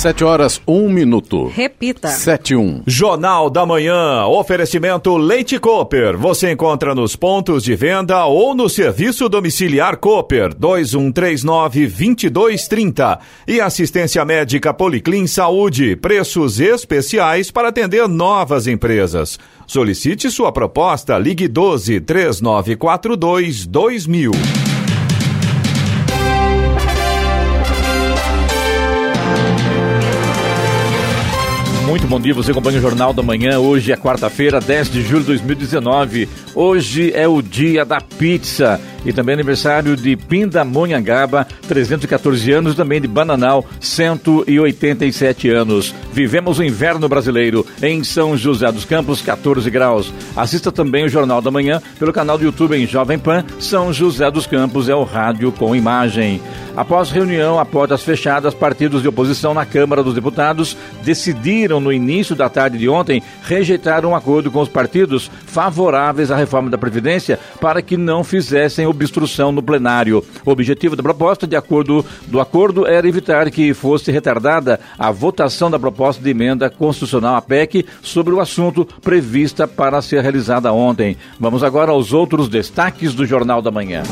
Sete horas, um minuto. Repita. Sete, um. Jornal da Manhã. Oferecimento Leite Cooper. Você encontra nos pontos de venda ou no serviço domiciliar Cooper 2139-2230. E assistência médica Policlin Saúde. Preços especiais para atender novas empresas. Solicite sua proposta. Ligue 12 3942 2000. Muito bom dia, você acompanha o Jornal da Manhã. Hoje é quarta-feira, 10 de julho de 2019. Hoje é o dia da pizza e também aniversário de Pindamonhangaba, 314 anos, também de Bananal, 187 anos. Vivemos o inverno brasileiro em São José dos Campos, 14 graus. Assista também o Jornal da Manhã pelo canal do YouTube em Jovem Pan. São José dos Campos é o rádio com imagem. Após reunião a portas fechadas, partidos de oposição na Câmara dos Deputados decidiram no início da tarde de ontem rejeitar um acordo com os partidos favoráveis à reforma da Previdência para que não fizessem obstrução no plenário. O objetivo da proposta, de acordo do acordo, era evitar que fosse retardada a votação da proposta de emenda constitucional à PEC sobre o assunto prevista para ser realizada ontem. Vamos agora aos outros destaques do Jornal da Manhã.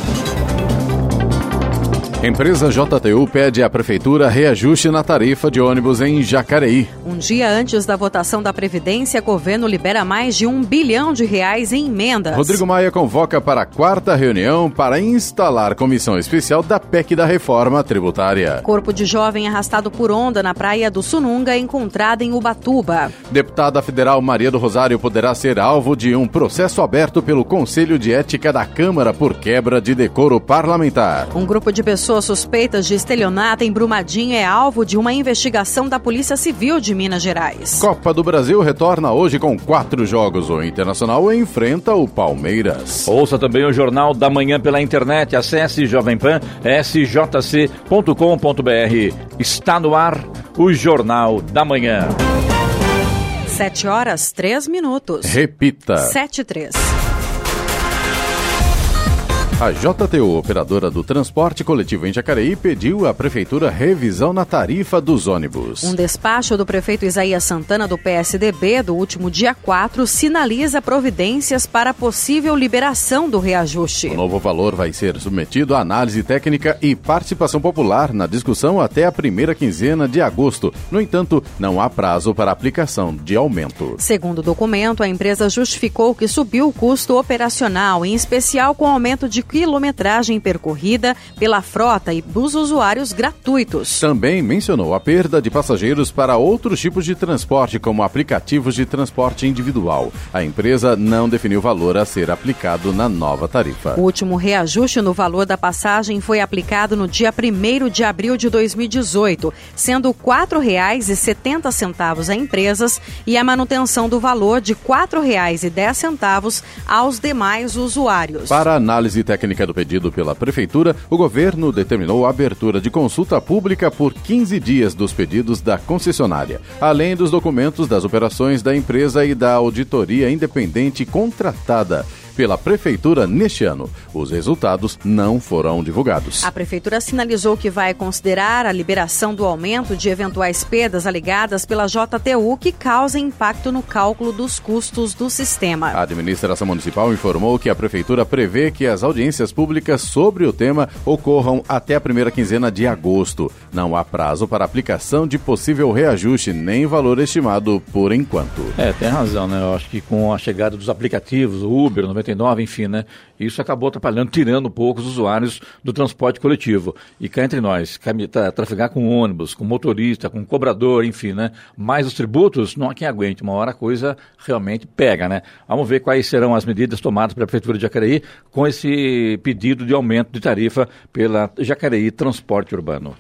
Empresa JTU pede à Prefeitura reajuste na tarifa de ônibus em Jacareí. Um dia antes da votação da Previdência, governo libera mais de um bilhão de reais em emendas. Rodrigo Maia convoca para a quarta reunião para instalar comissão especial da PEC da reforma tributária. Corpo de jovem arrastado por onda na praia do Sununga, encontrado em Ubatuba. Deputada federal Maria do Rosário poderá ser alvo de um processo aberto pelo Conselho de Ética da Câmara por quebra de decoro parlamentar. Um grupo de pessoas suspeitas de estelionato em Brumadinho é alvo de uma investigação da Polícia Civil de Minas Gerais. Copa do Brasil retorna hoje com quatro jogos. O Internacional enfrenta o Palmeiras. Ouça também o Jornal da Manhã pela internet. Acesse Jovem Pan sjc.com.br. Está no ar o Jornal da Manhã. Sete horas, três minutos. Repita. Sete, três. A JTU, operadora do transporte coletivo em Jacareí, pediu à Prefeitura revisão na tarifa dos ônibus. Um despacho do prefeito Isaías Santana, do PSDB, do último dia 4, sinaliza providências para possível liberação do reajuste. O novo valor vai ser submetido à análise técnica e participação popular na discussão até a primeira quinzena de agosto. No entanto, não há prazo para aplicação de aumento. Segundo o documento, a empresa justificou que subiu o custo operacional, em especial com o aumento de quilometragem percorrida pela frota e dos usuários gratuitos. Também mencionou a perda de passageiros para outros tipos de transporte, como aplicativos de transporte individual. A empresa não definiu valor a ser aplicado na nova tarifa. O último reajuste no valor da passagem foi aplicado no dia 1 de abril de 2018, sendo R$ 4,70 a empresas e a manutenção do valor de R$ 4,10 aos demais usuários. Para análise técnica do pedido pela Prefeitura, o governo determinou a abertura de consulta pública por 15 dias dos pedidos da concessionária, além dos documentos das operações da empresa e da auditoria independente contratada pela Prefeitura neste ano. Os resultados não foram divulgados. A Prefeitura sinalizou que vai considerar a liberação do aumento de eventuais perdas alegadas pela JTU que causem impacto no cálculo dos custos do sistema. A administração municipal informou que a Prefeitura prevê que as audiências públicas sobre o tema ocorram até a primeira quinzena de agosto. Não há prazo para aplicação de possível reajuste nem valor estimado por enquanto. É, tem razão, né? Eu acho que com a chegada dos aplicativos, o Uber, 99 enfim, né? Isso acabou atrapalhando, tirando um pouco os usuários do transporte coletivo. E cá entre nós, trafegar com ônibus, com motorista, com cobrador, enfim, né? Mais os tributos, não há quem aguente. Uma hora a coisa realmente pega, né? Vamos ver quais serão as medidas tomadas pela Prefeitura de Jacareí com esse pedido de aumento de tarifa pela Jacareí Transporte Urbano.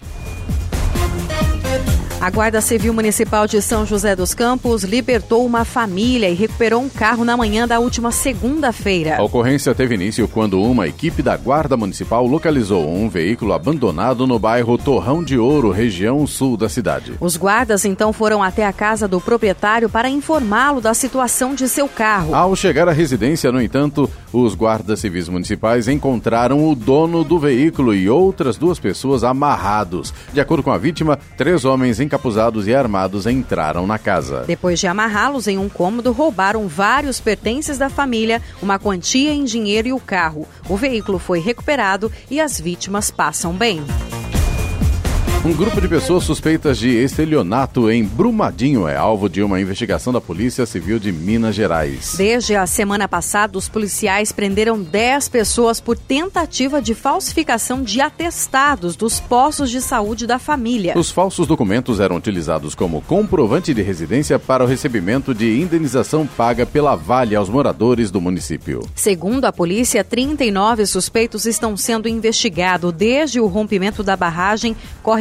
A Guarda Civil Municipal de São José dos Campos libertou uma família e recuperou um carro na manhã da última segunda-feira. A ocorrência teve início quando uma equipe da Guarda Municipal localizou um veículo abandonado no bairro Torrão de Ouro, região sul da cidade. Os guardas então foram até a casa do proprietário para informá-lo da situação de seu carro. Ao chegar à residência, no entanto, os guardas civis municipais encontraram o dono do veículo e outras duas pessoas amarrados. De acordo com a vítima, três homens encapuzados e armados entraram na casa. Depois de amarrá-los em um cômodo, roubaram vários pertences da família, uma quantia em dinheiro e o carro. O veículo foi recuperado e as vítimas passam bem. Um grupo de pessoas suspeitas de estelionato em Brumadinho é alvo de uma investigação da Polícia Civil de Minas Gerais. Desde a semana passada, os policiais prenderam 10 pessoas por tentativa de falsificação de atestados dos postos de saúde da família. Os falsos documentos eram utilizados como comprovante de residência para o recebimento de indenização paga pela Vale aos moradores do município. Segundo a polícia, 39 suspeitos estão sendo investigados desde o rompimento da barragem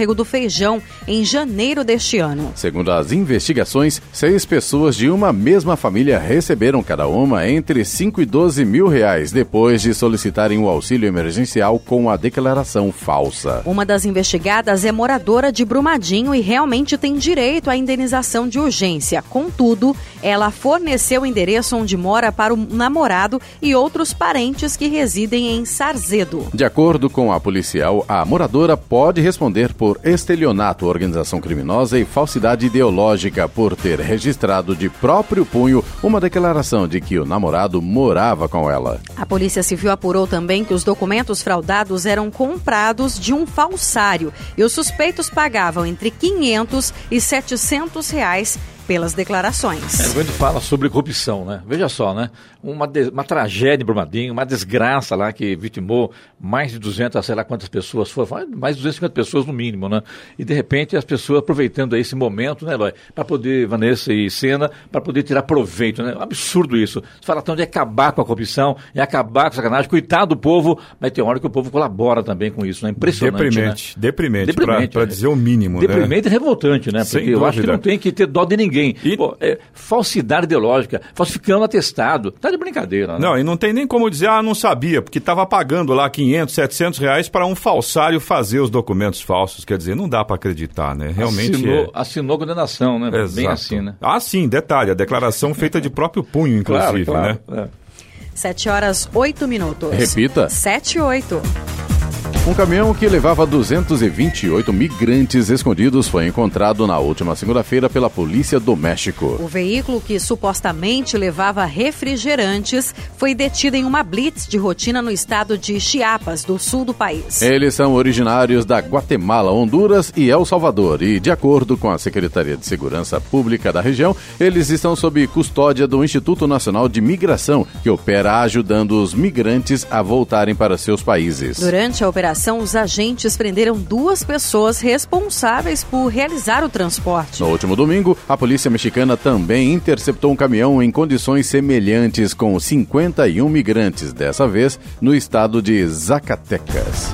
Córrego do Feijão em janeiro deste ano. Segundo as investigações, seis pessoas de uma mesma família receberam cada uma entre 5 e 12 mil reais depois de solicitarem o auxílio emergencial com a declaração falsa. Uma das investigadas é moradora de Brumadinho e realmente tem direito à indenização de urgência. Contudo, ela forneceu o endereço onde mora para o namorado e outros parentes que residem em Sarzedo. De acordo com a policial, a moradora pode responder por estelionato, organização criminosa e falsidade ideológica por ter registrado de próprio punho uma declaração de que o namorado morava com ela. A Polícia Civil apurou também que os documentos fraudados eram comprados de um falsário e os suspeitos pagavam entre 500 e 700 reais pelas declarações. É, quando fala sobre corrupção, né? Veja só, né? Uma, de, uma tragédia em Brumadinho, uma desgraça lá que vitimou mais de 200, sei lá quantas pessoas, foram mais de 250 pessoas no mínimo, né? E de repente as pessoas aproveitando esse momento, né, Eloy? Para poder, Vanessa e Sena, para poder tirar proveito, né? Um absurdo isso. Você fala tão de acabar com a corrupção, e acabar com a sacanagem, coitado do povo, mas tem hora que o povo colabora também com isso, né? Impressionante. Deprimente, né? deprimente, deprimente para é. dizer o mínimo. Deprimente né? e revoltante, né? Porque eu acho que não tem que ter dó de ninguém ninguém. E... Pô, é, falsidade ideológica, falsificando atestado. Tá de brincadeira, né? Não, e não tem nem como dizer, ah, não sabia, porque estava pagando lá 500, 700 reais para um falsário fazer os documentos falsos. Quer dizer, não dá para acreditar, né? Realmente assinou, é. Assinou condenação, né? Exato. Bem assim, né? Ah, sim, detalhe, a declaração feita de próprio punho, inclusive, claro, claro, né? É. 7 horas 8 minutos. Repita. 7 e 8. Um caminhão que levava 228 migrantes escondidos foi encontrado na última segunda-feira pela Polícia do México. O veículo que supostamente levava refrigerantes foi detido em uma blitz de rotina no estado de Chiapas, do sul do país. Eles são originários da Guatemala, Honduras e El Salvador e, de acordo com a Secretaria de Segurança Pública da região, eles estão sob custódia do Instituto Nacional de Migração, que opera ajudando os migrantes a voltarem para seus países. Durante a operação, operação, os agentes prenderam duas pessoas responsáveis por realizar o transporte. No último domingo, a polícia mexicana também interceptou um caminhão em condições semelhantes com 51 migrantes, dessa vez no estado de Zacatecas.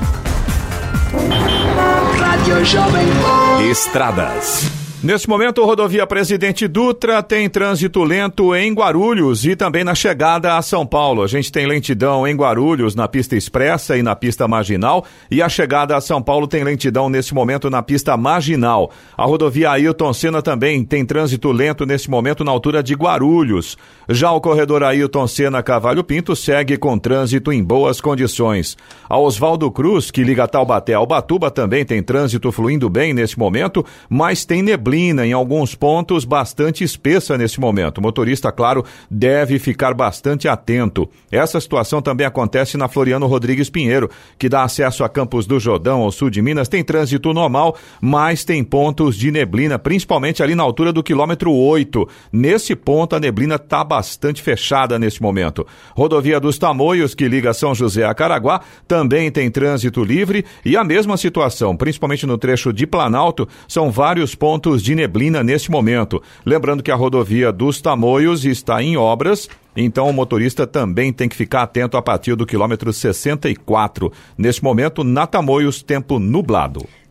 Estradas. Neste momento, a rodovia Presidente Dutra tem trânsito lento em Guarulhos e também na chegada a São Paulo. A gente tem lentidão em Guarulhos na pista expressa e na pista marginal e a chegada a São Paulo tem lentidão neste momento na pista marginal. A rodovia Ailton Senna também tem trânsito lento neste momento na altura de Guarulhos. Já o corredor Ailton Senna Cavalho Pinto segue com trânsito em boas condições. A Oswaldo Cruz, que liga Taubaté ao Batuba, também tem trânsito fluindo bem neste momento, mas tem neblina neblina em alguns pontos bastante espessa nesse momento. O motorista, claro, deve ficar bastante atento. Essa situação também acontece na Floriano Rodrigues Pinheiro, que dá acesso a Campos do Jordão, ao sul de Minas. Tem trânsito normal, mas tem pontos de neblina, principalmente ali na altura do quilômetro 8. Nesse ponto, a neblina está bastante fechada nesse momento. Rodovia dos Tamoios, que liga São José a Caraguá, também tem trânsito livre e a mesma situação, principalmente no trecho de Planalto, são vários pontos de neblina neste momento. Lembrando que a rodovia dos Tamoios está em obras então o motorista também tem que ficar atento a partir do quilômetro 64. Neste momento, na Tamoios, tempo nublado.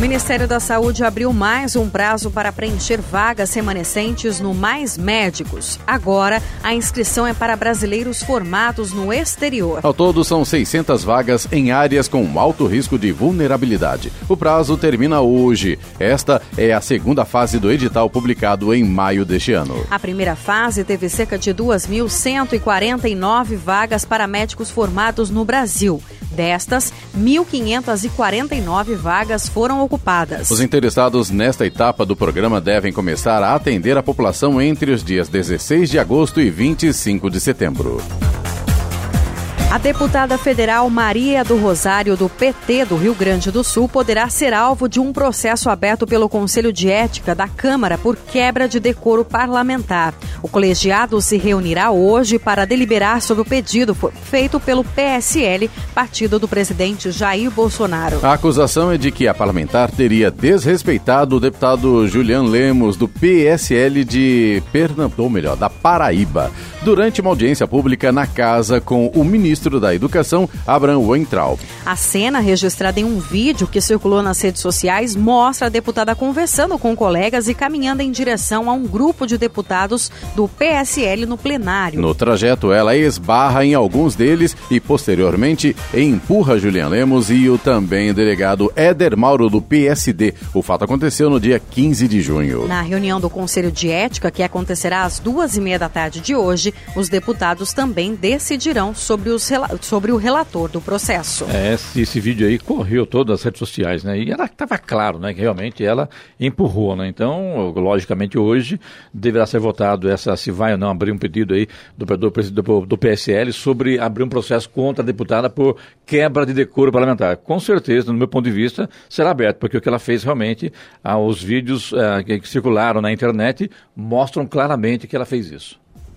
O Ministério da Saúde abriu mais um prazo para preencher vagas remanescentes no Mais Médicos. Agora, a inscrição é para brasileiros formados no exterior. Ao todo, são 600 vagas em áreas com alto risco de vulnerabilidade. O prazo termina hoje. Esta é a segunda fase do edital publicado em maio deste ano. A primeira fase teve cerca de 2.149 vagas para médicos formados no Brasil. Destas, 1.549 vagas foram ocupadas. Os interessados nesta etapa do programa devem começar a atender a população entre os dias 16 de agosto e 25 de setembro. A deputada federal Maria do Rosário, do PT do Rio Grande do Sul, poderá ser alvo de um processo aberto pelo Conselho de Ética da Câmara por quebra de decoro parlamentar. O colegiado se reunirá hoje para deliberar sobre o pedido feito pelo PSL, partido do presidente Jair Bolsonaro. A acusação é de que a parlamentar teria desrespeitado o deputado Julian Lemos, do PSL de Pernambuco, ou melhor, da Paraíba, durante uma audiência pública na casa com o ministro da Educação, Abraham Weintraub. A cena, registrada em um vídeo que circulou nas redes sociais, mostra a deputada conversando com colegas e caminhando em direção a um grupo de deputados do PSL no plenário. No trajeto, ela esbarra em alguns deles e, posteriormente, empurra Julian Lemos e o também delegado Éder Mauro do PSD. O fato aconteceu no dia 15 de junho. Na reunião do Conselho de Ética, que acontecerá às duas e meia da tarde de hoje, os deputados também decidirão sobre os sobre o relator do processo. É, esse, vídeo aí correu todas as redes sociais, né? E ela estava claro, né? Que realmente ela empurrou, né? Então, logicamente, hoje deverá ser votado essa se vai ou não abrir um pedido aí do, do, do, do PSL sobre abrir um processo contra a deputada por quebra de decoro parlamentar. Com certeza, no meu ponto de vista, será aberto, porque o que ela fez realmente, ah, os vídeos ah, que circularam na internet mostram claramente que ela fez isso.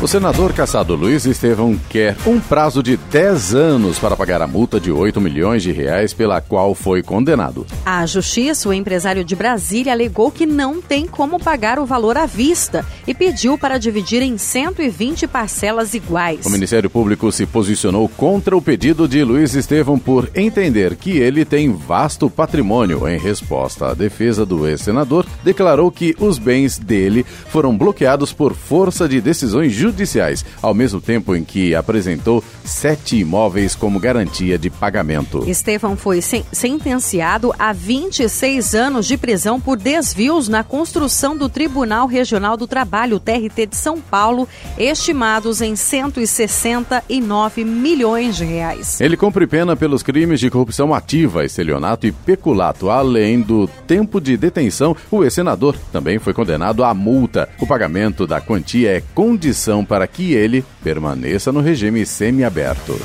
O senador caçado Luiz Estevão quer um prazo de 10 anos para pagar a multa de 8 milhões de reais pela qual foi condenado. A justiça, o empresário de Brasília, alegou que não tem como pagar o valor à vista e pediu para dividir em 120 parcelas iguais. O Ministério Público se posicionou contra o pedido de Luiz Estevão por entender que ele tem vasto patrimônio. Em resposta à defesa do ex-senador, declarou que os bens dele foram bloqueados por força de decisões judiciais judiciais, ao mesmo tempo em que apresentou sete imóveis como garantia de pagamento. Estevão foi sen sentenciado a 26 anos de prisão por desvios na construção do Tribunal Regional do Trabalho, TRT de São Paulo, estimados em 169 milhões de reais. Ele cumpre pena pelos crimes de corrupção ativa, estelionato e peculato. Além do tempo de detenção, o ex-senador também foi condenado à multa. O pagamento da quantia é condição para que ele permaneça no regime semiaberto.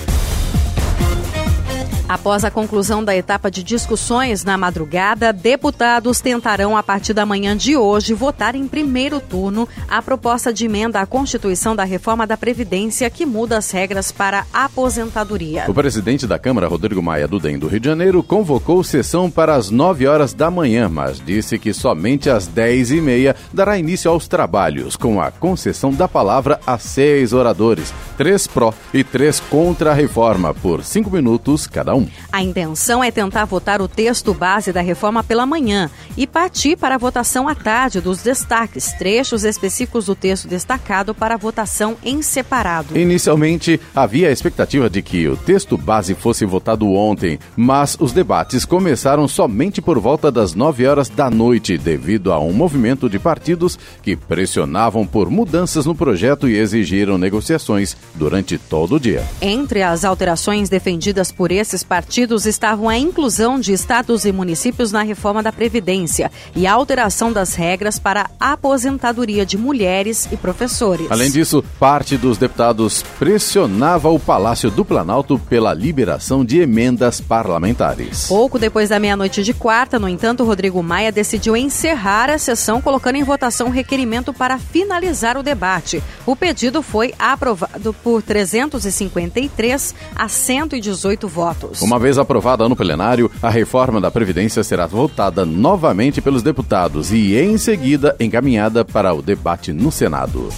Após a conclusão da etapa de discussões na madrugada, deputados tentarão, a partir da manhã de hoje, votar em primeiro turno a proposta de emenda à Constituição da reforma da Previdência que muda as regras para a aposentadoria. O presidente da Câmara, Rodrigo Maia do DEM do Rio de Janeiro, convocou sessão para as 9 horas da manhã, mas disse que somente às 10 e meia dará início aos trabalhos, com a concessão da palavra a seis oradores, três pró e três contra a reforma, por cinco minutos cada um. A intenção é tentar votar o texto base da reforma pela manhã e partir para a votação à tarde dos destaques, trechos específicos do texto destacado para votação em separado. Inicialmente, havia a expectativa de que o texto base fosse votado ontem, mas os debates começaram somente por volta das 9 horas da noite, devido a um movimento de partidos que pressionavam por mudanças no projeto e exigiram negociações durante todo o dia. Entre as alterações defendidas por esses dois partidos estavam a inclusão de estados e municípios na reforma da Previdência e a alteração das regras para a aposentadoria de mulheres e professores. Além disso, parte dos deputados pressionava o Palácio do Planalto pela liberação de emendas parlamentares. Pouco depois da meia-noite de quarta, no entanto, Rodrigo Maia decidiu encerrar a sessão colocando em votação o requerimento para finalizar o debate. O pedido foi aprovado por 353 a 118 votos. Uma vez aprovada no plenário, a reforma da Previdência será votada novamente pelos deputados e, em seguida, encaminhada para o debate no Senado.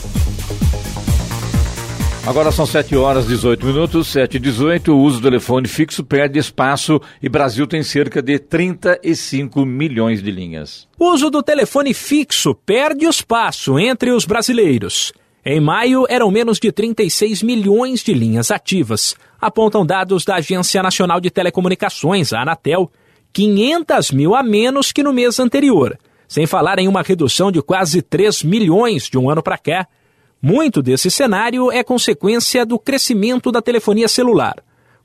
Agora são 7 horas 18 minutos, 7 e 18. O uso do telefone fixo perde espaço e Brasil tem cerca de 35 milhões de linhas. O uso do telefone fixo perde espaço entre os brasileiros. Em maio, eram menos de 36 milhões de linhas ativas, apontam dados da Agência Nacional de Telecomunicações, a Anatel, 500 mil a menos que no mês anterior, sem falar em uma redução de quase 3 milhões de um ano para cá. Muito desse cenário é consequência do crescimento da telefonia celular.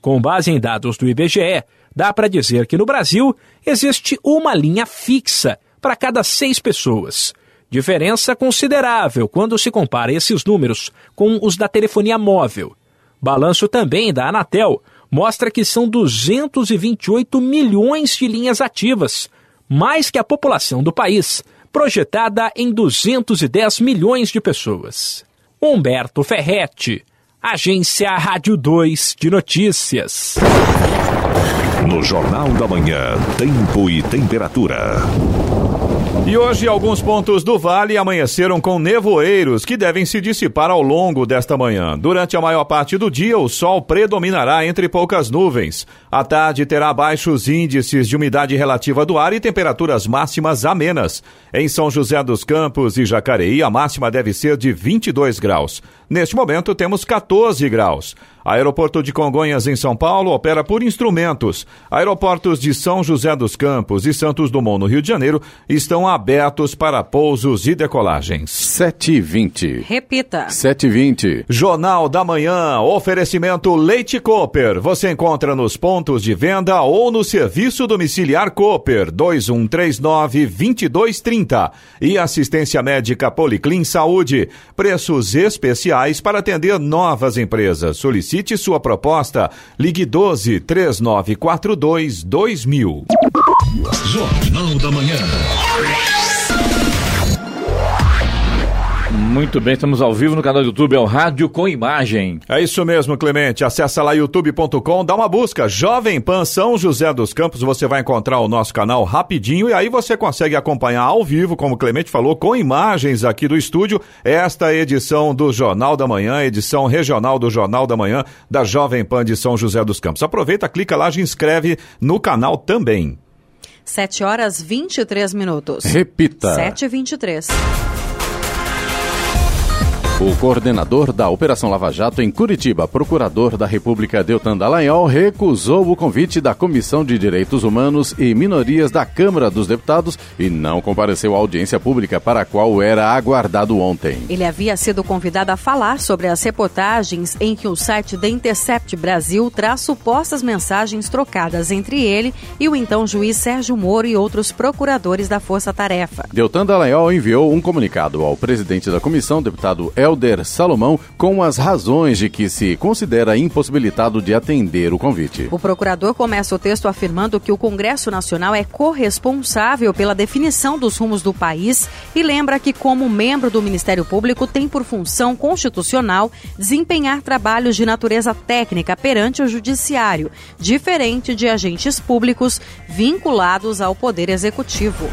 Com base em dados do IBGE, dá para dizer que no Brasil existe uma linha fixa para cada seis pessoas Diferença considerável quando se compara esses números com os da telefonia móvel. Balanço também da Anatel mostra que são 228 milhões de linhas ativas, mais que a população do país, projetada em 210 milhões de pessoas. Humberto Ferretti, Agência Rádio 2 de Notícias. No Jornal da Manhã, Tempo e Temperatura. E hoje alguns pontos do vale amanheceram com nevoeiros que devem se dissipar ao longo desta manhã. Durante a maior parte do dia, o sol predominará entre poucas nuvens. À tarde terá baixos índices de umidade relativa do ar e temperaturas máximas amenas. Em São José dos Campos e Jacareí, a máxima deve ser de 22 graus. Neste momento, temos 14 graus. Aeroporto de Congonhas, em São Paulo, opera por instrumentos. Aeroportos de São José dos Campos e Santos Dumont, no Rio de Janeiro, estão abertos para pousos e decolagens. 7h20. Repita. 7h20. Jornal da Manhã, oferecimento Leite Cooper. Você encontra nos pontos de venda ou no serviço domiciliar Cooper 2139-2230. E assistência médica Policlin Saúde. Preços especiais para atender novas empresas. Solicite sua proposta. Ligue 12 3942 2000. Jornal da Manhã. Muito bem, estamos ao vivo no canal do YouTube, é o Rádio com Imagem. É isso mesmo, Clemente. Acesse lá youtube.com, dá uma busca. Jovem Pan São José dos Campos, você vai encontrar o nosso canal rapidinho e aí você consegue acompanhar ao vivo, como o Clemente falou, com imagens aqui do estúdio, esta edição do Jornal da Manhã, edição regional do Jornal da Manhã da Jovem Pan de São José dos Campos. Aproveita, clica lá, se inscreve no canal também. 7 horas 23 minutos. Repita. 7 e 23. O coordenador da Operação Lava Jato em Curitiba, procurador da República Deltan Dallagnol, recusou o convite da Comissão de Direitos Humanos e Minorias da Câmara dos Deputados e não compareceu à audiência pública para a qual era aguardado ontem. Ele havia sido convidado a falar sobre as reportagens em que o site The Intercept Brasil traz supostas mensagens trocadas entre ele e o então juiz Sérgio Moro e outros procuradores da Força Tarefa. Deltan Dallagnol enviou um comunicado ao presidente da comissão, deputado El Helder Salomão com as razões de que se considera impossibilitado de atender o convite. O procurador começa o texto afirmando que o Congresso Nacional é corresponsável pela definição dos rumos do país e lembra que, como membro do Ministério Público, tem por função constitucional desempenhar trabalhos de natureza técnica perante o Judiciário, diferente de agentes públicos vinculados ao Poder Executivo.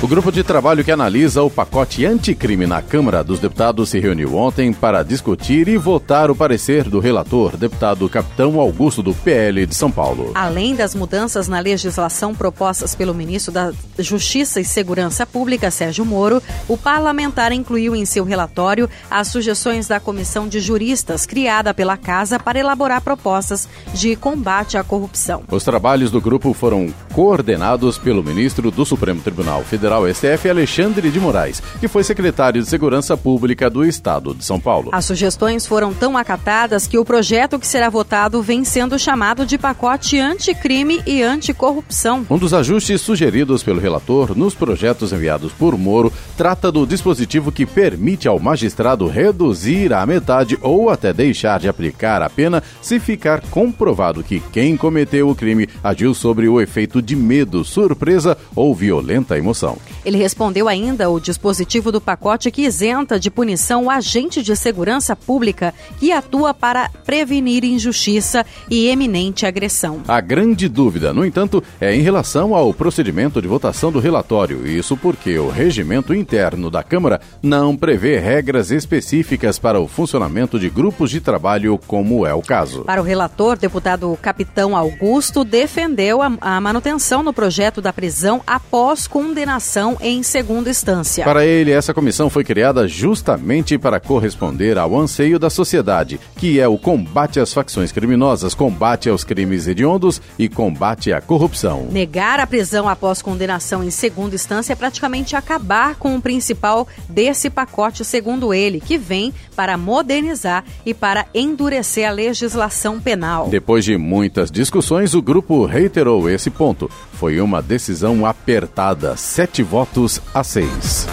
O grupo de trabalho que analisa o pacote anticrime na Câmara dos Deputados se reuniu ontem para discutir e votar o parecer do relator, deputado Capitão Augusto do PL de São Paulo. Além das mudanças na legislação propostas pelo ministro da Justiça e Segurança Pública, Sérgio Moro, o parlamentar incluiu em seu relatório as sugestões da comissão de juristas criada pela Casa para elaborar propostas de combate à corrupção. Os trabalhos do grupo foram coordenados pelo ministro do Supremo Tribunal Federal, STF, Alexandre de Moraes, que foi secretário de Segurança Pública do Estado de São Paulo. As sugestões foram tão acatadas que o projeto que será votado vem sendo chamado de pacote anticrime e anticorrupção. Um dos ajustes sugeridos pelo relator nos projetos enviados por Moro trata do dispositivo que permite ao magistrado reduzir a metade ou até deixar de aplicar a pena se ficar comprovado que quem cometeu o crime agiu sobre o efeito de medo, surpresa ou violenta emoção. Ele respondeu ainda o dispositivo do pacote que isenta de punição o agente de segurança pública que atua para prevenir injustiça e eminente agressão. A grande dúvida, no entanto, é em relação ao procedimento de votação do relatório. Isso porque o regimento interno da Câmara não prevê regras específicas para o funcionamento de grupos de trabalho, como é o caso. Para o relator, deputado Capitão Augusto defendeu a, a manutenção no projeto da prisão após condenação em segunda instância. Para ele, essa comissão foi criada justamente para corresponder ao anseio da sociedade, que é o combate às facções criminosas, combate aos crimes hediondos e combate à corrupção. Negar a prisão após condenação em segunda instância é praticamente acabar com o principal desse pacote, segundo ele, que vem para modernizar e para endurecer a legislação penal. Depois de muitas discussões, o grupo reiterou esse ponto. Foi uma decisão apertada, sete votos a seis.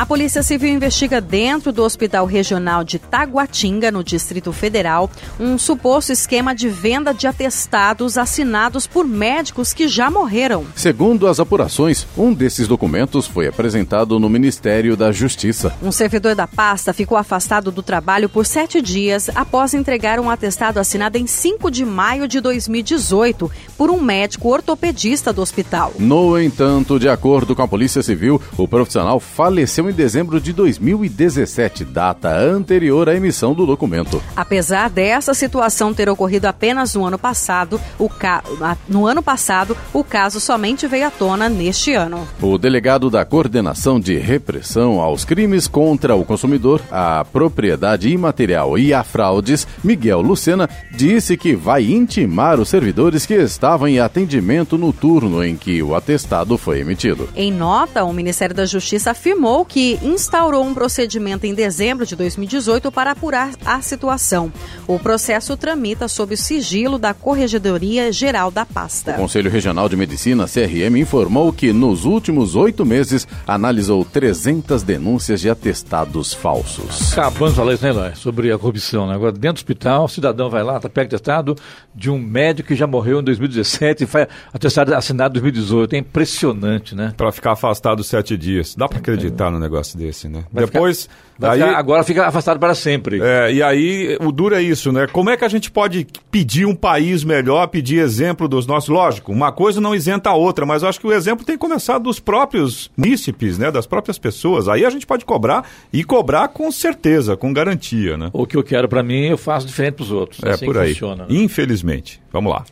A Polícia Civil investiga dentro do Hospital Regional de Taguatinga, no Distrito Federal, um suposto esquema de venda de atestados assinados por médicos que já morreram. Segundo as apurações, um desses documentos foi apresentado no Ministério da Justiça. Um servidor da pasta ficou afastado do trabalho por sete dias após entregar um atestado assinado em 5 de maio de 2018 por um médico ortopedista do hospital. No entanto, de acordo com a Polícia Civil, o profissional faleceu em dezembro de 2017, data anterior à emissão do documento. Apesar dessa situação ter ocorrido apenas no ano passado, o ca... no ano passado, o caso somente veio à tona neste ano. O delegado da Coordenação de Repressão aos Crimes contra o Consumidor, a Propriedade Imaterial e a Fraudes, Miguel Lucena, disse que vai intimar os servidores que estavam em atendimento no turno em que o atestado foi emitido. Em nota, o Ministério da Justiça afirmou que instaurou um procedimento em dezembro de 2018 para apurar a situação. O processo tramita sob o sigilo da Corregedoria Geral da Pasta. O Conselho Regional de Medicina, CRM, informou que nos últimos oito meses analisou 300 denúncias de atestados falsos. Acabando de falar isso, né, Sobre a corrupção. Né? Agora, dentro do hospital, o cidadão vai lá, tá, pega atestado de um médico que já morreu em 2017 e faz atestado assinado em 2018. É impressionante, né? Para ficar afastado sete dias. Dá para acreditar é. no negócio desse, né? Vai Depois. Ficar, aí, ficar, agora fica afastado para sempre. É, e aí o duro é isso, né? Como é que a gente pode pedir um país melhor, pedir exemplo dos nossos. Lógico, uma coisa não isenta a outra, mas eu acho que o exemplo tem que começar dos próprios munícipes, né? Das próprias pessoas. Aí a gente pode cobrar e cobrar com certeza, com garantia, né? O que eu quero para mim, eu faço diferente para os outros. É assim por aí. Funciona, né? Infelizmente. Vamos lá.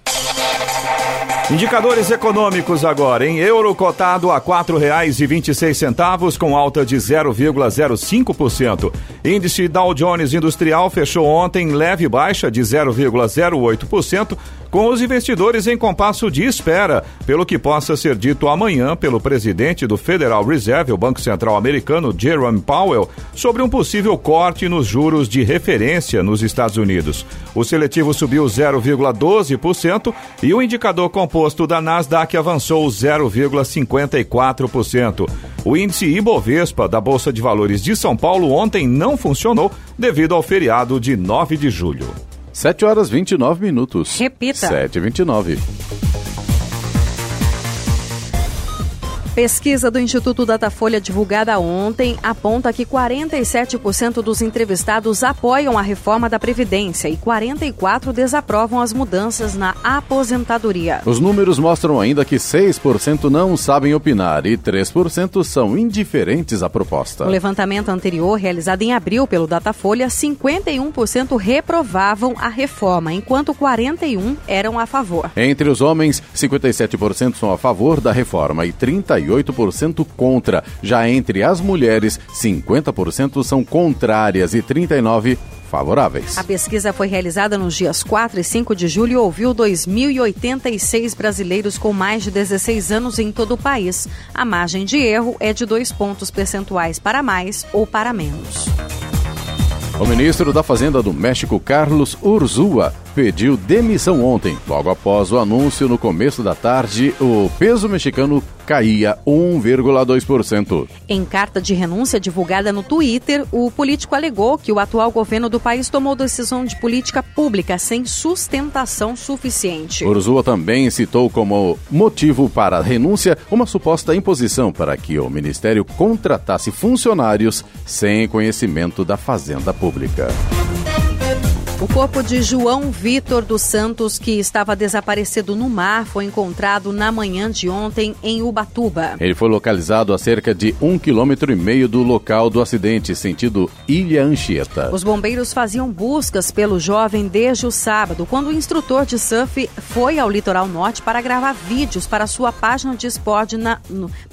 Indicadores econômicos agora, em euro cotado a R$ 4,26 com alta de 0,05%. Índice Dow Jones Industrial fechou ontem leve baixa de 0,08%, com os investidores em compasso de espera, pelo que possa ser dito amanhã pelo presidente do Federal Reserve, o Banco Central Americano, Jerome Powell, sobre um possível corte nos juros de referência nos Estados Unidos. O seletivo subiu 0,12% e o indicador composto da Nasdaq avançou 0,54%. O índice Ibovespa da Bolsa de Valores de São Paulo ontem não funcionou devido ao feriado de 9 de julho. 7 horas 29 minutos. Repita. 7 e 29 Pesquisa do Instituto Datafolha divulgada ontem aponta que 47% dos entrevistados apoiam a reforma da Previdência e 44% desaprovam as mudanças na aposentadoria. Os números mostram ainda que 6% não sabem opinar e 3% são indiferentes à proposta. No levantamento anterior, realizado em abril pelo Datafolha, 51% reprovavam a reforma, enquanto 41% eram a favor. Entre os homens, 57% são a favor da reforma e 38% 48% contra. Já entre as mulheres, 50% são contrárias e 39% favoráveis. A pesquisa foi realizada nos dias 4 e 5 de julho e ouviu 2.086 brasileiros com mais de 16 anos em todo o país. A margem de erro é de dois pontos percentuais para mais ou para menos. O ministro da Fazenda do México, Carlos Urzua, pediu demissão ontem. Logo após o anúncio, no começo da tarde, o peso mexicano caía 1,2%. Em carta de renúncia divulgada no Twitter, o político alegou que o atual governo do país tomou decisão de política pública sem sustentação suficiente. Urzua também citou como motivo para a renúncia uma suposta imposição para que o ministério contratasse funcionários sem conhecimento da Fazenda Pública. O corpo de João Vitor dos Santos, que estava desaparecido no mar, foi encontrado na manhã de ontem em Ubatuba. Ele foi localizado a cerca de um quilômetro e meio do local do acidente, sentido Ilha Anchieta. Os bombeiros faziam buscas pelo jovem desde o sábado, quando o instrutor de surf foi ao litoral norte para gravar vídeos para sua página de esporte na,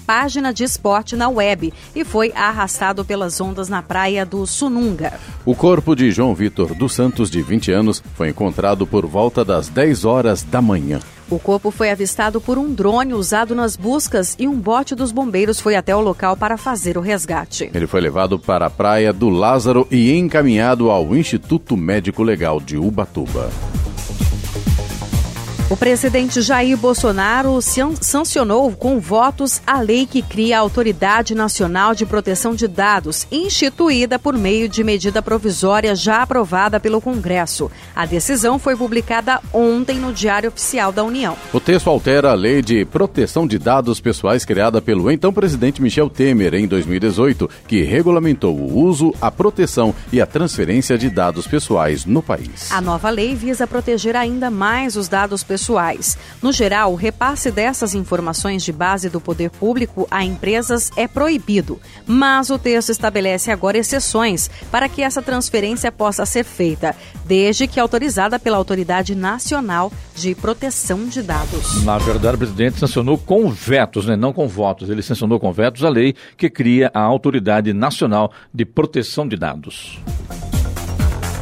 página de esporte na web e foi arrastado pelas ondas na praia do Sununga. O corpo de João Vitor dos Santos de 20 anos, foi encontrado por volta das 10 horas da manhã. O corpo foi avistado por um drone usado nas buscas e um bote dos bombeiros foi até o local para fazer o resgate. Ele foi levado para a praia do Lázaro e encaminhado ao Instituto Médico Legal de Ubatuba. O presidente Jair Bolsonaro sancionou com votos a lei que cria a Autoridade Nacional de Proteção de Dados, instituída por meio de medida provisória já aprovada pelo Congresso. A decisão foi publicada ontem no Diário Oficial da União. O texto altera a Lei de Proteção de Dados Pessoais criada pelo então presidente Michel Temer em 2018, que regulamentou o uso, a proteção e a transferência de dados pessoais no país. A nova lei visa proteger ainda mais os dados pessoais pessoais. No geral, o repasse dessas informações de base do poder público a empresas é proibido, mas o texto estabelece agora exceções para que essa transferência possa ser feita, desde que autorizada pela Autoridade Nacional de Proteção de Dados. Na verdade, o presidente sancionou com vetos, né? não com votos. Ele sancionou com vetos a lei que cria a Autoridade Nacional de Proteção de Dados.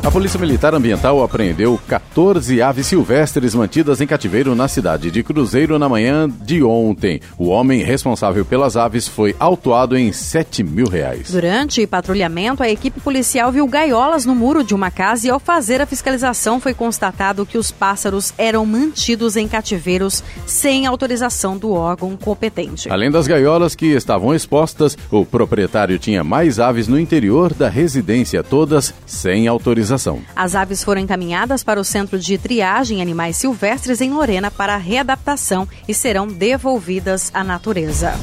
A Polícia Militar Ambiental apreendeu 14 aves silvestres mantidas em cativeiro na cidade de Cruzeiro na manhã de ontem. O homem responsável pelas aves foi autuado em 7 mil reais. Durante patrulhamento, a equipe policial viu gaiolas no muro de uma casa e, ao fazer a fiscalização, foi constatado que os pássaros eram mantidos em cativeiros sem autorização do órgão competente. Além das gaiolas que estavam expostas, o proprietário tinha mais aves no interior da residência, todas sem autorização As aves foram encaminhadas para o Centro de Triagem Animais Silvestres em Lorena para readaptação e serão devolvidas à natureza.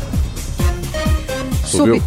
Subiu.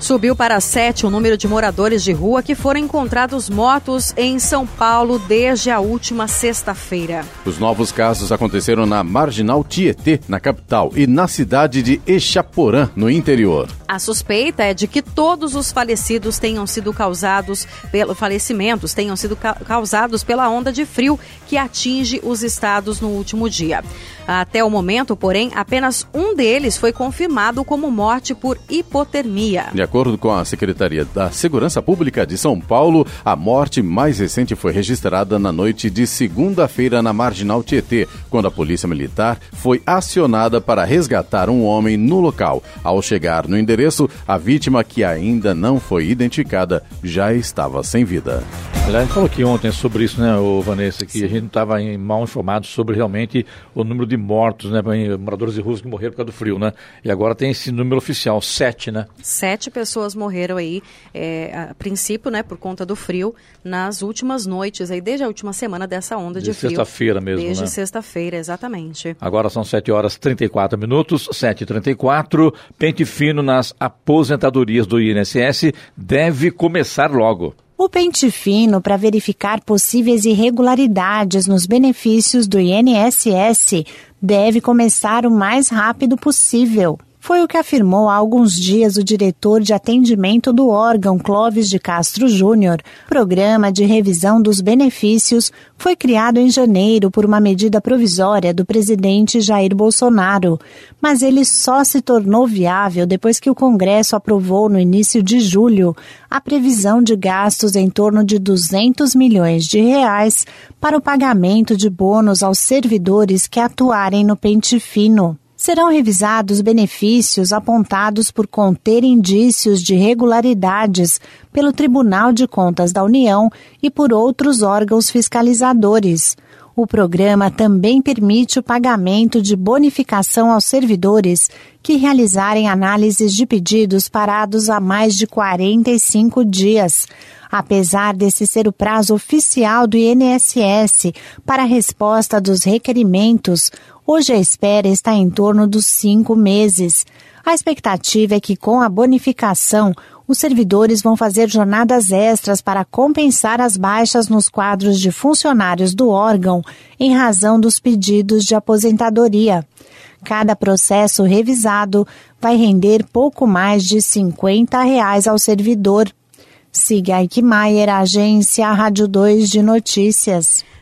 Subiu para sete o número de moradores de rua que foram encontrados mortos em São Paulo desde a última sexta-feira. Os novos casos aconteceram na Marginal Tietê, na capital, e na cidade de Echaporã, no interior. A suspeita é de que todos os falecidos tenham sido causados pelo falecimentos tenham sido ca causados pela onda de frio que atinge os estados no último dia. Até o momento, porém, apenas um deles foi confirmado como morte por hipotermia. De acordo com a Secretaria da Segurança Pública de São Paulo, a morte mais recente foi registrada na noite de segunda-feira na Marginal Tietê, quando a Polícia Militar foi acionada para resgatar um homem no local. Ao chegar no endereço, a vítima, que ainda não foi identificada, já estava sem vida. Aliás, a gente falou aqui ontem sobre isso, né, o Vanessa, que Sim. a gente estava mal informado sobre realmente o número de mortos, né, moradores de ruas que morreram por causa do frio, né? E agora tem esse número oficial, sete, né? Sete pessoas morreram aí, é, a princípio, né, por conta do frio, nas últimas noites, aí desde a última semana dessa onda de, de frio. sexta-feira mesmo, Desde né? sexta-feira, exatamente. Agora são sete horas e 34 minutos, sete e 34 Pente fino nas aposentadorias do INSS deve começar logo. O pente fino para verificar possíveis irregularidades nos benefícios do INSS deve começar o mais rápido possível. Foi o que afirmou há alguns dias o diretor de atendimento do órgão Clóvis de Castro Júnior. Programa de revisão dos benefícios foi criado em janeiro por uma medida provisória do presidente Jair Bolsonaro, mas ele só se tornou viável depois que o Congresso aprovou no início de julho a previsão de gastos em torno de 200 milhões de reais para o pagamento de bônus aos servidores que atuarem no pente fino serão revisados benefícios apontados por conter indícios de irregularidades pelo Tribunal de Contas da União e por outros órgãos fiscalizadores. O programa também permite o pagamento de bonificação aos servidores que realizarem análises de pedidos parados há mais de 45 dias. Apesar desse ser o prazo oficial do INSS para a resposta dos requerimentos, Hoje a espera está em torno dos cinco meses. A expectativa é que, com a bonificação, os servidores vão fazer jornadas extras para compensar as baixas nos quadros de funcionários do órgão em razão dos pedidos de aposentadoria. Cada processo revisado vai render pouco mais de 50 reais ao servidor. Siga Eichmeier, agência Rádio 2 de Notícias.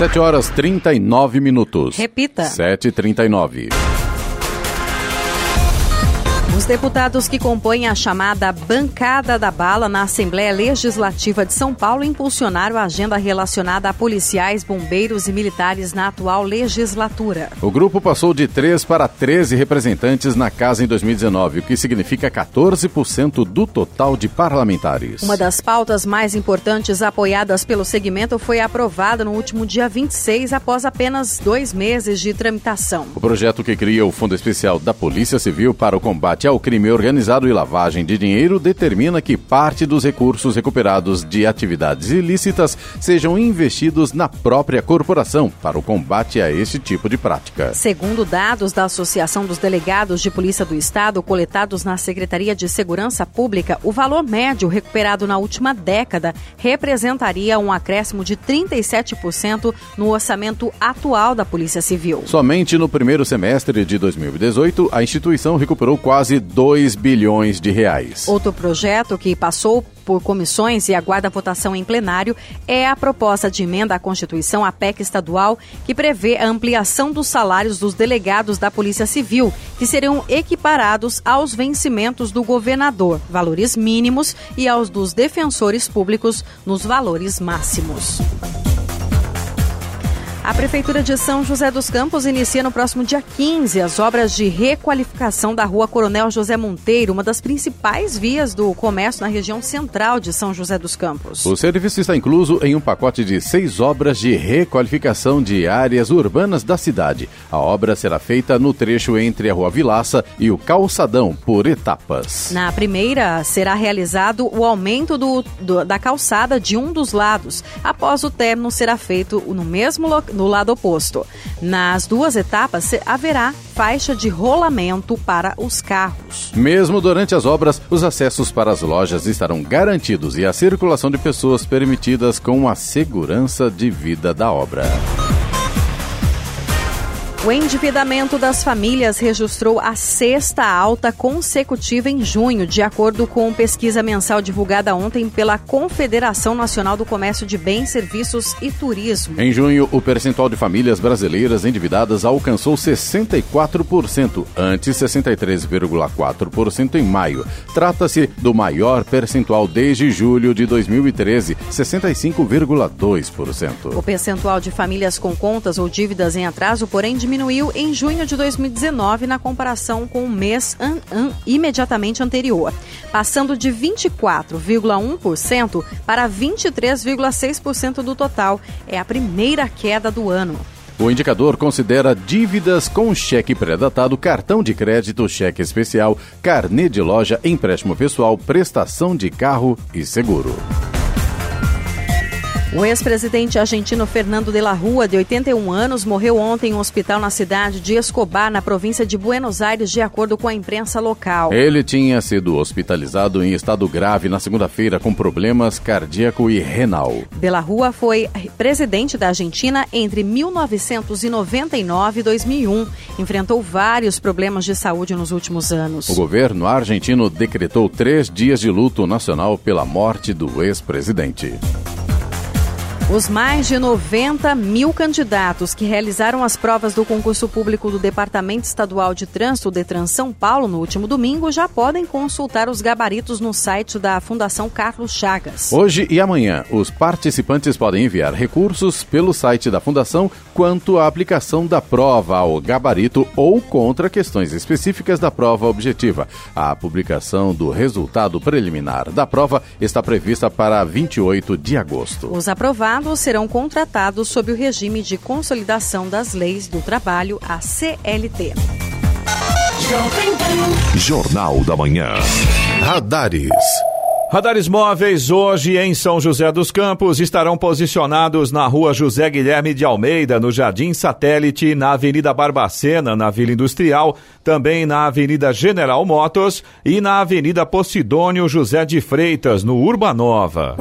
7 horas 39 minutos. Repita. 7h39. Os deputados que compõem a chamada Bancada da Bala na Assembleia Legislativa de São Paulo impulsionaram a agenda relacionada a policiais, bombeiros e militares na atual legislatura. O grupo passou de 3 para 13 representantes na casa em 2019, o que significa 14% do total de parlamentares. Uma das pautas mais importantes apoiadas pelo segmento foi aprovada no último dia 26, após apenas dois meses de tramitação. O projeto que cria o Fundo Especial da Polícia Civil para o combate ao crime organizado e lavagem de dinheiro determina que parte dos recursos recuperados de atividades ilícitas sejam investidos na própria corporação para o combate a esse tipo de prática. Segundo dados da Associação dos Delegados de Polícia do Estado, coletados na Secretaria de Segurança Pública, o valor médio recuperado na última década representaria um acréscimo de 37% no orçamento atual da Polícia Civil. Somente no primeiro semestre de 2018, a instituição recuperou quase 2 bilhões de reais. Outro projeto que passou por comissões e aguarda votação em plenário é a proposta de emenda à Constituição, a PEC estadual, que prevê a ampliação dos salários dos delegados da Polícia Civil, que serão equiparados aos vencimentos do governador, valores mínimos, e aos dos defensores públicos, nos valores máximos. A Prefeitura de São José dos Campos inicia no próximo dia 15 as obras de requalificação da Rua Coronel José Monteiro, uma das principais vias do comércio na região central de São José dos Campos. O serviço está incluso em um pacote de seis obras de requalificação de áreas urbanas da cidade. A obra será feita no trecho entre a Rua Vilaça e o Calçadão, por etapas. Na primeira, será realizado o aumento do, do, da calçada de um dos lados. Após o término, será feito no mesmo local no lado oposto. Nas duas etapas haverá faixa de rolamento para os carros. Mesmo durante as obras, os acessos para as lojas estarão garantidos e a circulação de pessoas permitidas com a segurança de vida da obra. O endividamento das famílias registrou a sexta alta consecutiva em junho, de acordo com pesquisa mensal divulgada ontem pela Confederação Nacional do Comércio de Bens, Serviços e Turismo. Em junho, o percentual de famílias brasileiras endividadas alcançou 64%, antes 63,4% em maio. Trata-se do maior percentual desde julho de 2013, 65,2%. O percentual de famílias com contas ou dívidas em atraso, porém, diminuiu diminuiu em junho de 2019 na comparação com o mês an, an, imediatamente anterior, passando de 24,1% para 23,6% do total. É a primeira queda do ano. O indicador considera dívidas com cheque pré-datado, cartão de crédito, cheque especial, carnê de loja, empréstimo pessoal, prestação de carro e seguro. O ex-presidente argentino Fernando de la Rua, de 81 anos, morreu ontem em um hospital na cidade de Escobar, na província de Buenos Aires, de acordo com a imprensa local. Ele tinha sido hospitalizado em estado grave na segunda-feira com problemas cardíaco e renal. De la Rua foi presidente da Argentina entre 1999 e 2001. Enfrentou vários problemas de saúde nos últimos anos. O governo argentino decretou três dias de luto nacional pela morte do ex-presidente. Os mais de 90 mil candidatos que realizaram as provas do concurso público do Departamento Estadual de Trânsito, Detran São Paulo, no último domingo, já podem consultar os gabaritos no site da Fundação Carlos Chagas. Hoje e amanhã, os participantes podem enviar recursos pelo site da Fundação quanto à aplicação da prova ao gabarito ou contra questões específicas da prova objetiva. A publicação do resultado preliminar da prova está prevista para 28 de agosto. Os aprovados serão contratados sob o regime de consolidação das leis do trabalho, a CLT. Jornal da Manhã. Radares. Radares móveis hoje em São José dos Campos estarão posicionados na rua José Guilherme de Almeida, no Jardim Satélite, na Avenida Barbacena, na Vila Industrial, também na Avenida General Motors e na Avenida Posidônio José de Freitas, no Urbanova.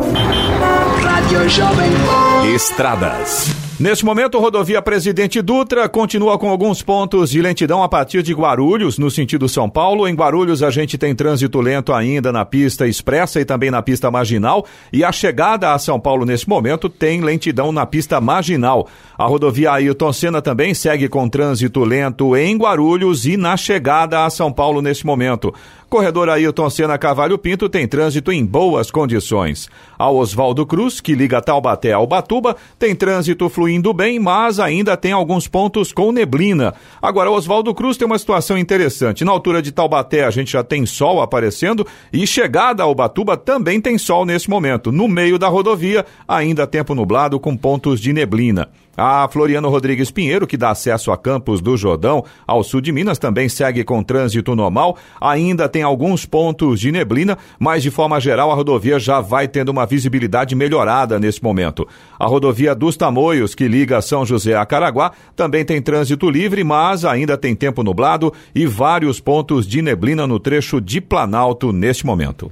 Estradas. Neste momento, rodovia Presidente Dutra continua com alguns pontos de lentidão a partir de Guarulhos, no sentido São Paulo. Em Guarulhos, a gente tem trânsito lento ainda na pista expressa e também na pista marginal. E a chegada a São Paulo, nesse momento, tem lentidão na pista marginal. A rodovia Ailton Senna também segue com trânsito lento em Guarulhos e na chegada a São Paulo, nesse momento. Corredor Ailton Senna Cavalho Pinto tem trânsito em boas condições. A Oswaldo Cruz, que liga Taubaté ao Batuba, tem trânsito fluindo bem, mas ainda tem alguns pontos com neblina. Agora, Oswaldo Cruz tem uma situação interessante. Na altura de Taubaté, a gente já tem sol aparecendo e chegada ao Batuba também tem sol nesse momento. No meio da rodovia, ainda tempo nublado com pontos de neblina. A Floriano Rodrigues Pinheiro, que dá acesso a Campos do Jordão, ao sul de Minas, também segue com trânsito normal. Ainda tem alguns pontos de neblina, mas de forma geral a rodovia já vai tendo uma visibilidade melhorada nesse momento. A rodovia dos Tamoios, que liga São José a Caraguá, também tem trânsito livre, mas ainda tem tempo nublado e vários pontos de neblina no trecho de Planalto neste momento.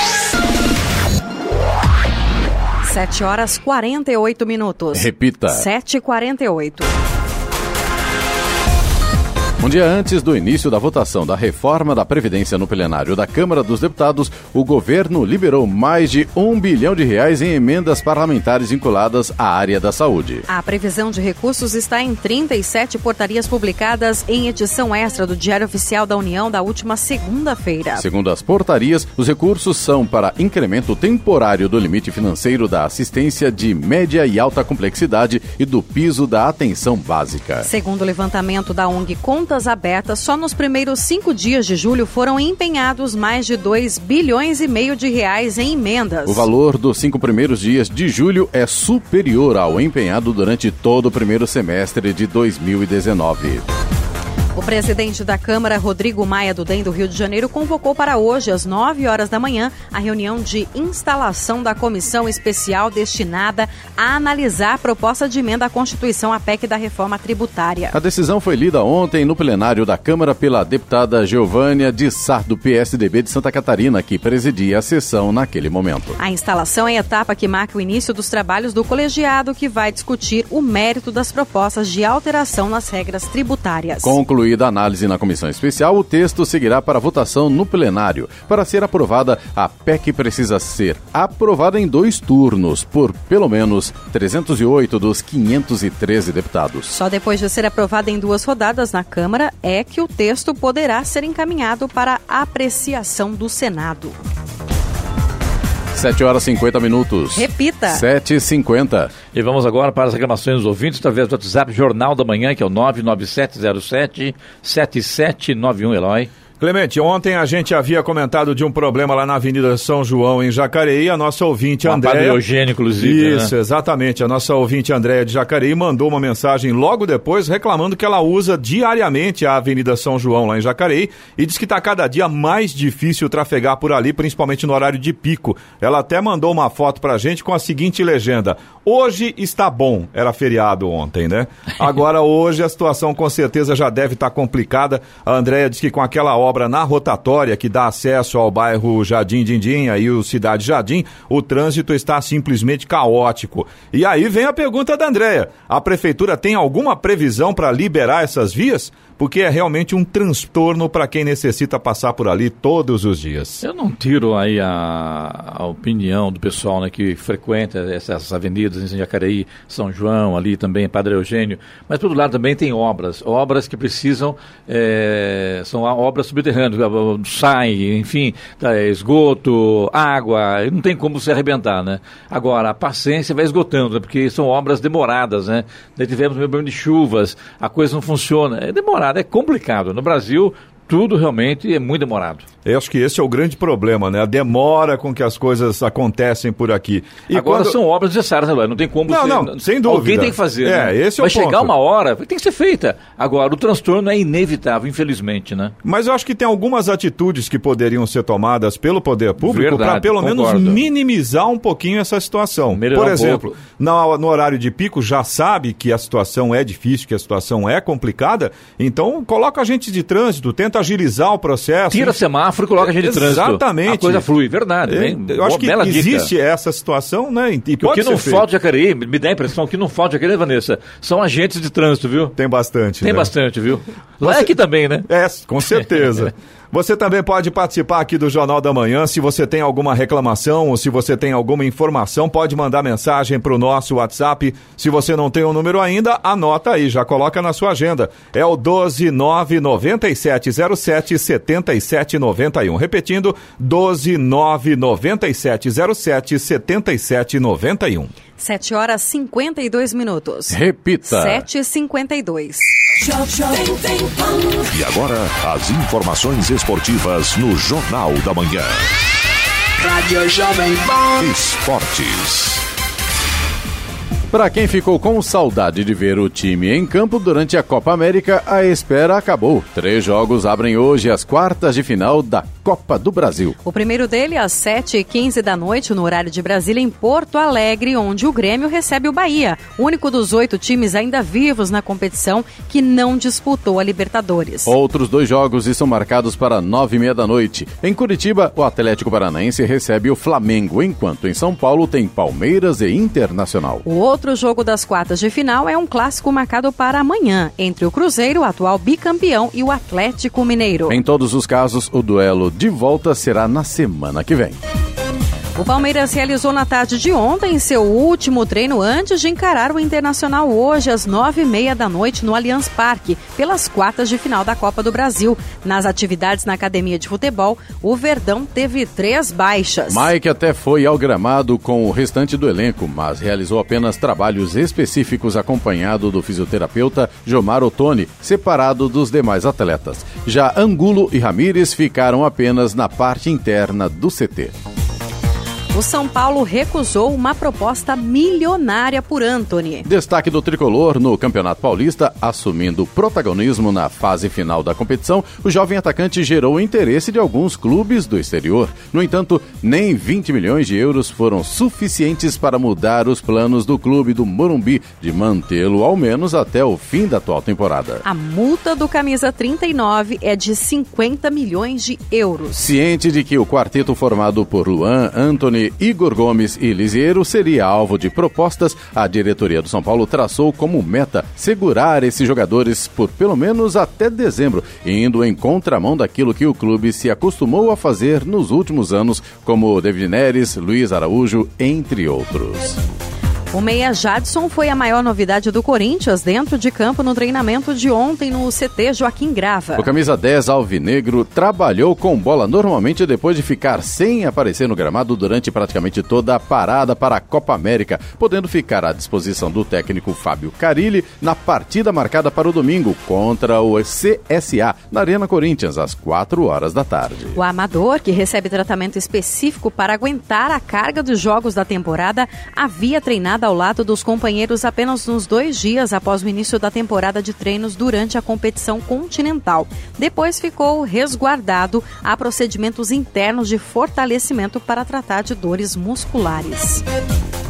7 horas 48 minutos. Repita. 7h48. Um dia antes do início da votação da reforma da Previdência no plenário da Câmara dos Deputados, o governo liberou mais de um bilhão de reais em emendas parlamentares vinculadas à área da saúde. A previsão de recursos está em 37 portarias publicadas em edição extra do Diário Oficial da União da última segunda-feira. Segundo as portarias, os recursos são para incremento temporário do limite financeiro da assistência de média e alta complexidade e do piso da atenção básica. Segundo o levantamento da ONG Conta contas abertas, só nos primeiros cinco dias de julho foram empenhados mais de 2 bilhões e meio de reais em emendas. O valor dos cinco primeiros dias de julho é superior ao empenhado durante todo o primeiro semestre de 2019. O presidente da Câmara, Rodrigo Maia do DEM do Rio de Janeiro, convocou para hoje, às 9 horas da manhã, a reunião de instalação da comissão especial destinada a analisar a proposta de emenda à Constituição, a PEC da reforma tributária. A decisão foi lida ontem no plenário da Câmara pela deputada Giovânia de Sá, do PSDB de Santa Catarina, que presidia a sessão naquele momento. A instalação é a etapa que marca o início dos trabalhos do colegiado, que vai discutir o mérito das propostas de alteração nas regras tributárias. Concluído concluída a análise na comissão especial, o texto seguirá para votação no plenário. Para ser aprovada, a PEC precisa ser aprovada em dois turnos, por pelo menos 308 dos 513 deputados. Só depois de ser aprovada em duas rodadas na Câmara é que o texto poderá ser encaminhado para apreciação do Senado. 7 horas e 50 minutos. Repita. 7 e 50 E vamos agora para as reclamações dos ouvintes através do WhatsApp Jornal da Manhã, que é o 99707 7791, Eloy. Clemente, ontem a gente havia comentado de um problema lá na Avenida São João, em Jacareí. A nossa ouvinte Com a Andréia. Eugênio, inclusive, Isso, né? exatamente. A nossa ouvinte Andréia de Jacareí mandou uma mensagem logo depois reclamando que ela usa diariamente a Avenida São João lá em Jacareí e diz que está cada dia mais difícil trafegar por ali, principalmente no horário de pico. Ela até mandou uma foto pra gente com a seguinte legenda: Hoje está bom. Era feriado ontem, né? Agora hoje a situação com certeza já deve estar complicada. A Andréia diz que com aquela obra na rotatória que dá acesso ao bairro Jardim Dindim, aí o Cidade Jardim, o trânsito está simplesmente caótico. E aí vem a pergunta da Andréia: a prefeitura tem alguma previsão para liberar essas vias? Porque é realmente um transtorno para quem necessita passar por ali todos os dias. Eu não tiro aí a, a opinião do pessoal né, que frequenta essas avenidas em Jacareí, São João, ali também, Padre Eugênio, mas por outro lado também tem obras, obras que precisam, é, são obras subterrâneas, sai, enfim, tá, esgoto, água, não tem como se arrebentar, né? Agora, a paciência vai esgotando, né, porque são obras demoradas, né? Daí tivemos um problema de chuvas, a coisa não funciona, é demorado, é complicado. No Brasil, tudo realmente é muito demorado. Eu acho que esse é o grande problema, né? A demora com que as coisas acontecem por aqui. E Agora quando... são obras necessárias, né, Não tem como não, ser... não, sem dúvida. Alguém tem que fazer. É, né? esse é Vai o ponto. chegar uma hora, tem que ser feita. Agora, o transtorno é inevitável, infelizmente, né? Mas eu acho que tem algumas atitudes que poderiam ser tomadas pelo poder público para pelo concordo. menos minimizar um pouquinho essa situação. Melhorar por um exemplo, no, no horário de pico já sabe que a situação é difícil, que a situação é complicada, então coloca agentes de trânsito, tenta agilizar o processo. Tira semáforo e coloca agente de trânsito. Exatamente. A coisa flui, verdade. Bem, eu acho que existe dica. essa situação, né? E o que não falta Jacareí, me dá a impressão que não falta Jacareí, Vanessa, são agentes de trânsito, viu? Tem bastante. Tem né? bastante, viu? Lá Você... é aqui também, né? É, com certeza. Você também pode participar aqui do Jornal da Manhã. Se você tem alguma reclamação ou se você tem alguma informação, pode mandar mensagem para o nosso WhatsApp. Se você não tem o número ainda, anota aí, já coloca na sua agenda. É o 12997077791. Repetindo, 12997077791. 7 horas 52 minutos. Repita. 7 e 52 E agora, as informações esportivas no Jornal da Manhã. Rádio Jovem Pan. Esportes. Para quem ficou com saudade de ver o time em campo durante a Copa América, a espera acabou. Três jogos abrem hoje as quartas de final da Copa do Brasil. O primeiro dele às 7h15 da noite, no horário de Brasília, em Porto Alegre, onde o Grêmio recebe o Bahia, único dos oito times ainda vivos na competição que não disputou a Libertadores. Outros dois jogos estão marcados para nove e meia da noite. Em Curitiba, o Atlético Paranaense recebe o Flamengo, enquanto em São Paulo tem Palmeiras e Internacional. O outro jogo das quartas de final é um clássico marcado para amanhã, entre o Cruzeiro, atual bicampeão, e o Atlético Mineiro. Em todos os casos, o duelo de volta será na semana que vem. O Palmeiras realizou na tarde de ontem seu último treino antes de encarar o Internacional hoje às nove e meia da noite no Allianz Parque, pelas quartas de final da Copa do Brasil. Nas atividades na academia de futebol, o Verdão teve três baixas. Mike até foi ao gramado com o restante do elenco, mas realizou apenas trabalhos específicos acompanhado do fisioterapeuta Jomar Ottoni, separado dos demais atletas. Já Angulo e Ramires ficaram apenas na parte interna do CT. O São Paulo recusou uma proposta milionária por Anthony. Destaque do tricolor no Campeonato Paulista, assumindo protagonismo na fase final da competição, o jovem atacante gerou interesse de alguns clubes do exterior. No entanto, nem 20 milhões de euros foram suficientes para mudar os planos do clube do Morumbi de mantê-lo ao menos até o fim da atual temporada. A multa do camisa 39 é de 50 milhões de euros. Ciente de que o quarteto formado por Luan, Anthony Igor Gomes e Lisieiro seria alvo de propostas, a diretoria do São Paulo traçou como meta segurar esses jogadores por pelo menos até dezembro, indo em contramão daquilo que o clube se acostumou a fazer nos últimos anos, como David Neres, Luiz Araújo, entre outros. O meia Jadson foi a maior novidade do Corinthians dentro de campo no treinamento de ontem no CT Joaquim Grava. O camisa 10 alvinegro trabalhou com bola normalmente depois de ficar sem aparecer no gramado durante praticamente toda a parada para a Copa América, podendo ficar à disposição do técnico Fábio Carilli na partida marcada para o domingo contra o CSA na Arena Corinthians às 4 horas da tarde. O amador, que recebe tratamento específico para aguentar a carga dos jogos da temporada, havia treinado ao lado dos companheiros apenas nos dois dias após o início da temporada de treinos durante a competição continental. Depois ficou resguardado a procedimentos internos de fortalecimento para tratar de dores musculares.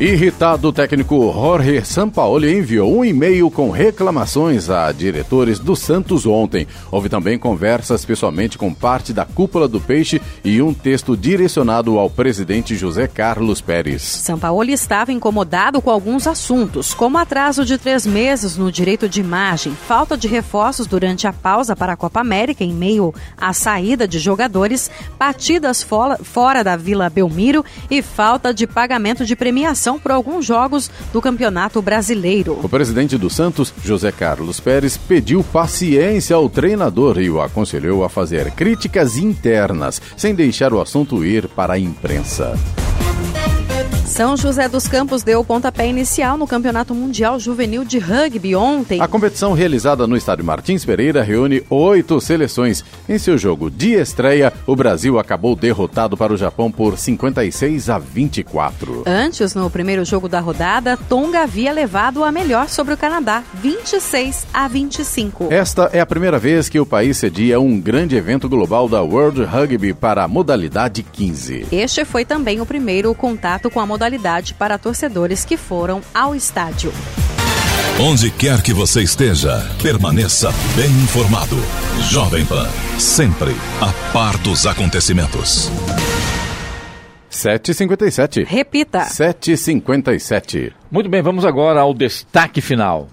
Irritado, o técnico Jorge Sampaoli enviou um e-mail com reclamações a diretores do Santos ontem. Houve também conversas pessoalmente com parte da cúpula do Peixe e um texto direcionado ao presidente José Carlos Pérez. Sampaoli estava incomodado com alguns assuntos, como atraso de três meses no direito de imagem, falta de reforços durante a pausa para a Copa América em meio à saída de jogadores, partidas fora, da Vila Belmiro e falta de pagamento de premiação por alguns jogos do Campeonato Brasileiro. O presidente do Santos, José Carlos Pérez, pediu paciência ao treinador e o aconselhou a fazer críticas internas, sem deixar o assunto ir para a imprensa. São José dos Campos deu o pontapé inicial no Campeonato Mundial Juvenil de Rugby ontem. A competição realizada no estádio Martins Pereira reúne oito seleções. Em seu jogo de estreia, o Brasil acabou derrotado para o Japão por 56 a 24. Antes, no primeiro jogo da rodada, Tonga havia levado a melhor sobre o Canadá, 26 a 25. Esta é a primeira vez que o país cedia um grande evento global da World Rugby para a modalidade 15. Este foi também o primeiro contato com a modalidade modalidade para torcedores que foram ao estádio. Onde quer que você esteja, permaneça bem informado. Jovem Pan, sempre a par dos acontecimentos. 7h57. Repita. 7h57. Muito bem, vamos agora ao destaque final.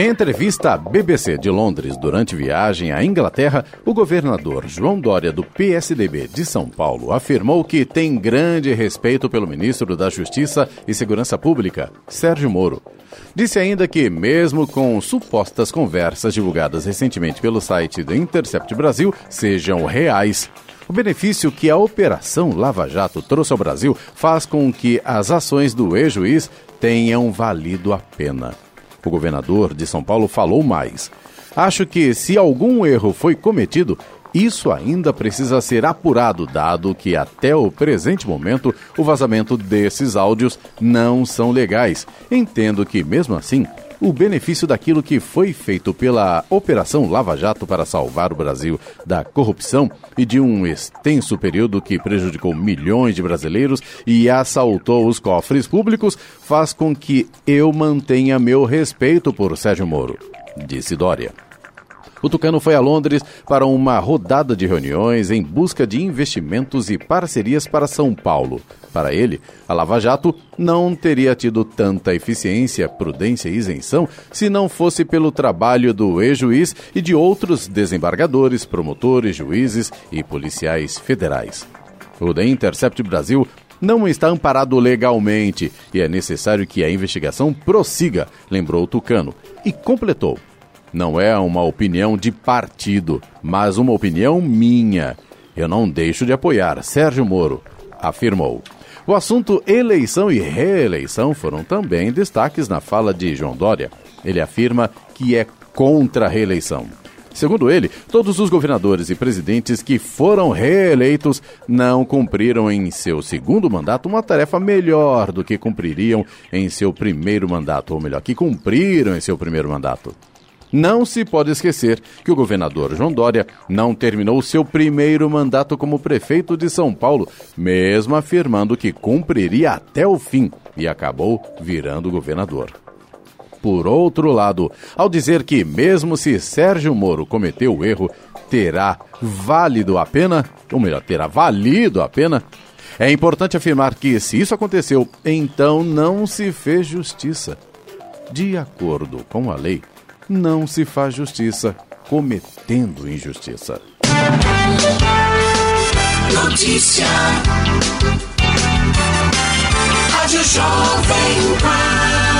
Em entrevista à BBC de Londres durante viagem à Inglaterra, o governador João Dória, do PSDB de São Paulo, afirmou que tem grande respeito pelo ministro da Justiça e Segurança Pública, Sérgio Moro. Disse ainda que, mesmo com supostas conversas divulgadas recentemente pelo site do Intercept Brasil sejam reais, o benefício que a Operação Lava Jato trouxe ao Brasil faz com que as ações do ex-juiz tenham valido a pena. O governador de São Paulo falou mais. Acho que se algum erro foi cometido, isso ainda precisa ser apurado, dado que até o presente momento o vazamento desses áudios não são legais. Entendo que, mesmo assim, o benefício daquilo que foi feito pela Operação Lava Jato para salvar o Brasil da corrupção e de um extenso período que prejudicou milhões de brasileiros e assaltou os cofres públicos faz com que eu mantenha meu respeito por Sérgio Moro, disse Dória. O Tucano foi a Londres para uma rodada de reuniões em busca de investimentos e parcerias para São Paulo. Para ele, a Lava Jato não teria tido tanta eficiência, prudência e isenção se não fosse pelo trabalho do ex-juiz e de outros desembargadores, promotores, juízes e policiais federais. O The Intercept Brasil não está amparado legalmente e é necessário que a investigação prossiga, lembrou Tucano, e completou. Não é uma opinião de partido, mas uma opinião minha. Eu não deixo de apoiar Sérgio Moro, afirmou. O assunto eleição e reeleição foram também destaques na fala de João Dória. Ele afirma que é contra a reeleição. Segundo ele, todos os governadores e presidentes que foram reeleitos não cumpriram em seu segundo mandato uma tarefa melhor do que cumpririam em seu primeiro mandato, ou melhor, que cumpriram em seu primeiro mandato. Não se pode esquecer que o governador João Dória não terminou seu primeiro mandato como prefeito de São Paulo, mesmo afirmando que cumpriria até o fim e acabou virando governador. Por outro lado, ao dizer que, mesmo se Sérgio Moro cometeu o erro, terá válido a pena? Ou melhor, terá valido a pena? É importante afirmar que, se isso aconteceu, então não se fez justiça. De acordo com a lei, não se faz justiça cometendo injustiça. Notícia. Rádio Jovem Pan.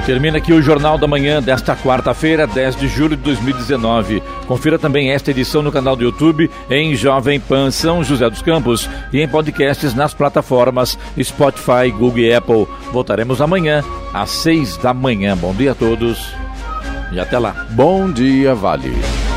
E termina aqui o Jornal da Manhã desta quarta-feira, 10 de julho de 2019. Confira também esta edição no canal do YouTube em Jovem Pan São José dos Campos e em podcasts nas plataformas Spotify, Google e Apple. Voltaremos amanhã às 6 da manhã. Bom dia a todos e até lá. Bom dia, Vale.